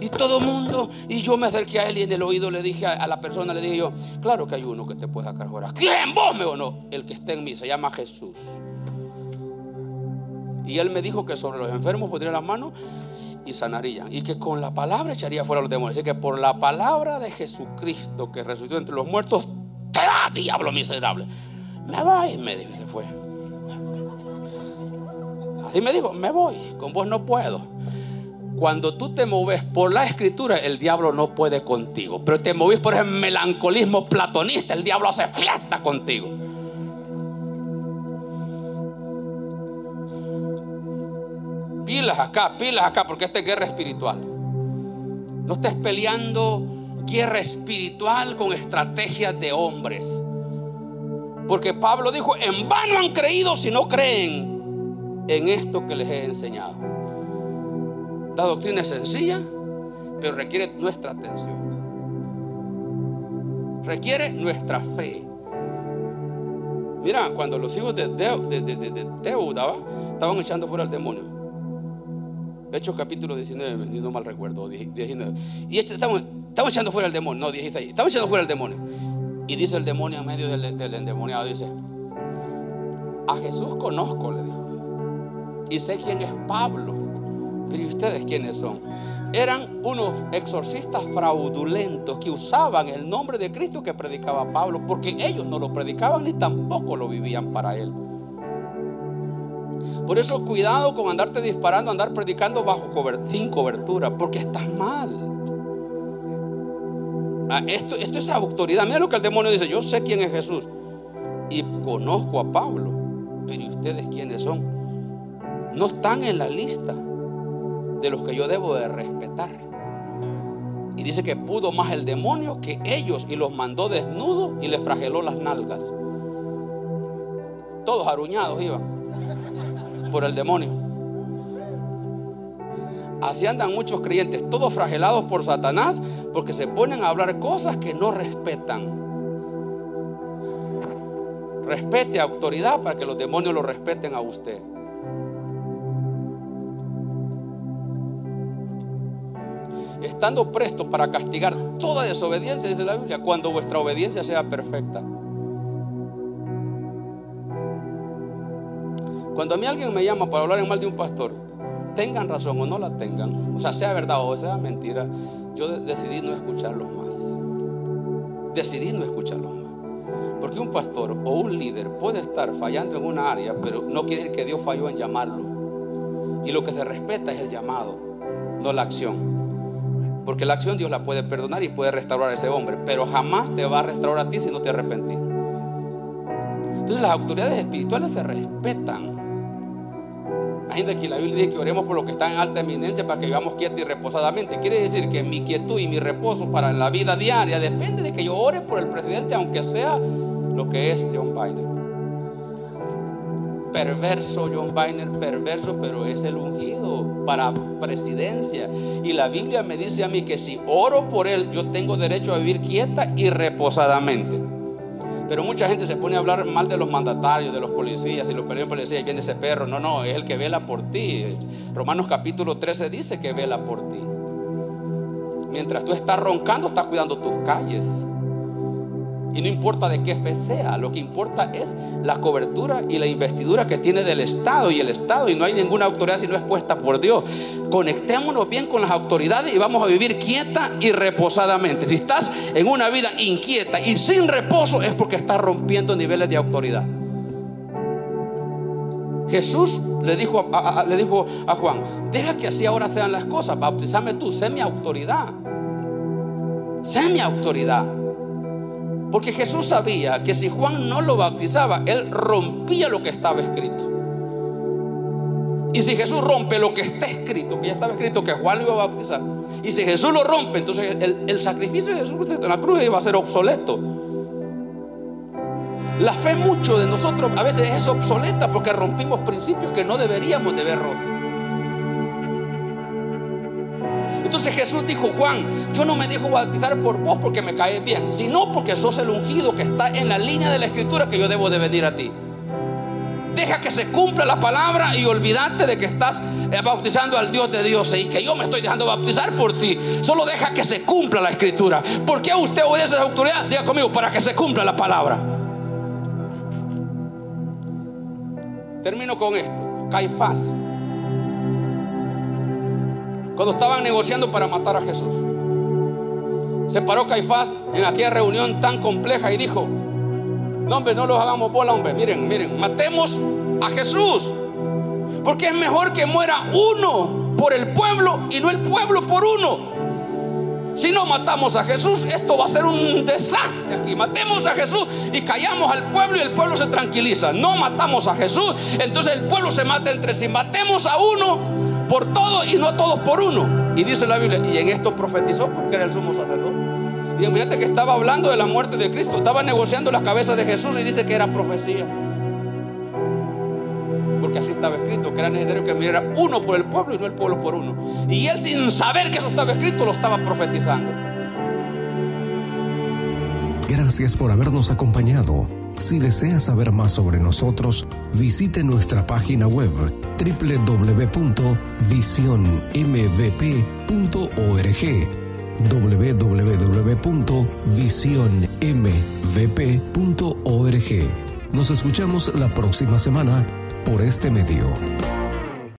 y, todo el mundo. Y yo me acerqué a él y en el oído le dije a, la persona, le dije yo, claro que hay uno que te puede sacar fuera. ¿Quién? ¿Vos me o no? El que está en mí, se llama Jesús. Y él me dijo que sobre los enfermos pondría las manos y sanaría. Y que con la palabra echaría fuera los demonios. Así que por la palabra de Jesucristo que resucitó entre los muertos, te va, diablo miserable. Me voy, me dijo y se fue. Así me dijo, me voy, con vos no puedo. Cuando tú te moves por la escritura, el diablo no puede contigo. Pero te moves por el melancolismo platonista, el diablo hace fiesta contigo. Pilas acá, pilas acá, porque esta es guerra espiritual. No estés peleando guerra espiritual con estrategias de hombres. Porque Pablo dijo, en vano han creído si no creen en esto que les he enseñado. La doctrina es sencilla, pero requiere nuestra atención. Requiere nuestra fe. Mira, cuando los hijos de, Teuda estaban echando fuera al demonio. Hechos capítulo 19, no mal recuerdo, 19. Y este, estamos, echando fuera el demonio, no, 16. Estamos echando fuera el demonio. Y dice el demonio en medio del, del endemoniado, dice, a Jesús conozco, le dijo. Y sé quién es Pablo. Pero ¿y ustedes quiénes son? Eran unos exorcistas fraudulentos que usaban el nombre de Cristo que predicaba Pablo, porque ellos no lo predicaban ni tampoco lo vivían para él. Por eso cuidado con andarte disparando, andar predicando bajo sin cobertura, porque estás mal. Ah, esto, esto es autoridad. Mira lo que el demonio dice. Yo sé quién es Jesús y conozco a Pablo, pero ¿y ustedes quiénes son? No están en la lista de los que yo debo de respetar. Y dice que pudo más el demonio que ellos y los mandó desnudos y les frageló las nalgas. Todos aruñados iban por el demonio. Así andan muchos creyentes, todos fragelados por Satanás, porque se ponen a hablar cosas que no respetan. Respete autoridad para que los demonios lo respeten a usted. Estando presto para castigar toda desobediencia, dice la Biblia, cuando vuestra obediencia sea perfecta. Cuando a mí alguien me llama para hablar en mal de un pastor, tengan razón o no la tengan, o sea, sea verdad o sea mentira, yo decidí no escucharlos más. Decidí no escucharlos más. Porque un pastor o un líder puede estar fallando en una área, pero no quiere decir que Dios falló en llamarlo. Y lo que se respeta es el llamado, no la acción. Porque la acción Dios la puede perdonar y puede restaurar a ese hombre, pero jamás te va a restaurar a ti si no te arrepentís. Entonces las autoridades espirituales se respetan. Imagínate que la Biblia dice que oremos por lo que está en alta eminencia para que vivamos quietos y reposadamente. Quiere decir que mi quietud y mi reposo para la vida diaria depende de que yo ore por el presidente, aunque sea lo que es John Biden. Perverso John Biden, perverso, pero es el ungido para presidencia. Y la Biblia me dice a mí que si oro por él, yo tengo derecho a vivir quieta y reposadamente. Pero mucha gente se pone a hablar mal de los mandatarios, de los policías, y los policías, viene ese perro. No, no, es el que vela por ti. Romanos capítulo 13 dice que vela por ti. Mientras tú estás roncando, estás cuidando tus calles. Y no importa de qué fe sea, lo que importa es la cobertura y la investidura que tiene del Estado y el Estado. Y no hay ninguna autoridad si no es puesta por Dios. Conectémonos bien con las autoridades y vamos a vivir quieta y reposadamente. Si estás en una vida inquieta y sin reposo es porque estás rompiendo niveles de autoridad. Jesús le dijo a, le dijo a Juan, deja que así ahora sean las cosas, bautizame tú, sé mi autoridad. Sé mi autoridad. Porque Jesús sabía que si Juan no lo bautizaba, él rompía lo que estaba escrito. Y si Jesús rompe lo que está escrito, que ya estaba escrito que Juan lo iba a bautizar, y si Jesús lo rompe, entonces el, sacrificio de Jesús en la cruz iba a ser obsoleto. La fe mucho de nosotros a veces es obsoleta porque rompimos principios que no deberíamos de haber roto. Entonces Jesús dijo, Juan, yo no me dejo bautizar por vos porque me caes bien, sino porque sos el ungido que está en la línea de la escritura que yo debo de venir a ti. Deja que se cumpla la palabra y olvídate de que estás eh, bautizando al Dios de Dios y que yo me estoy dejando bautizar por ti. Solo deja que se cumpla la escritura. ¿Por qué usted obedece a esa autoridad? Diga conmigo, para que se cumpla la palabra. Termino con esto. Caifás cuando estaban negociando para matar a Jesús. Se paró Caifás en aquella reunión tan compleja y dijo, no hombre, no los hagamos bola, hombre, miren, miren, matemos a Jesús. Porque es mejor que muera uno por el pueblo y no el pueblo por uno. Si no matamos a Jesús, esto va a ser un desastre aquí. Matemos a Jesús y callamos al pueblo y el pueblo se tranquiliza. No matamos a Jesús, entonces el pueblo se mata entre sí. Matemos a uno por todo y no todos por uno. Y dice la Biblia, y en esto profetizó porque era el sumo sacerdote. Y fíjate que estaba hablando de la muerte de Cristo, estaba negociando las cabezas de Jesús y dice que era profecía. Porque así estaba escrito, que era necesario que muriera uno por el pueblo y no el pueblo por uno. Y él sin saber que eso estaba escrito lo estaba profetizando. Gracias por habernos acompañado. Si desea saber más sobre nosotros, visite nuestra página web www.visionmvp.org www.visionmvp.org Nos escuchamos la próxima semana por este medio.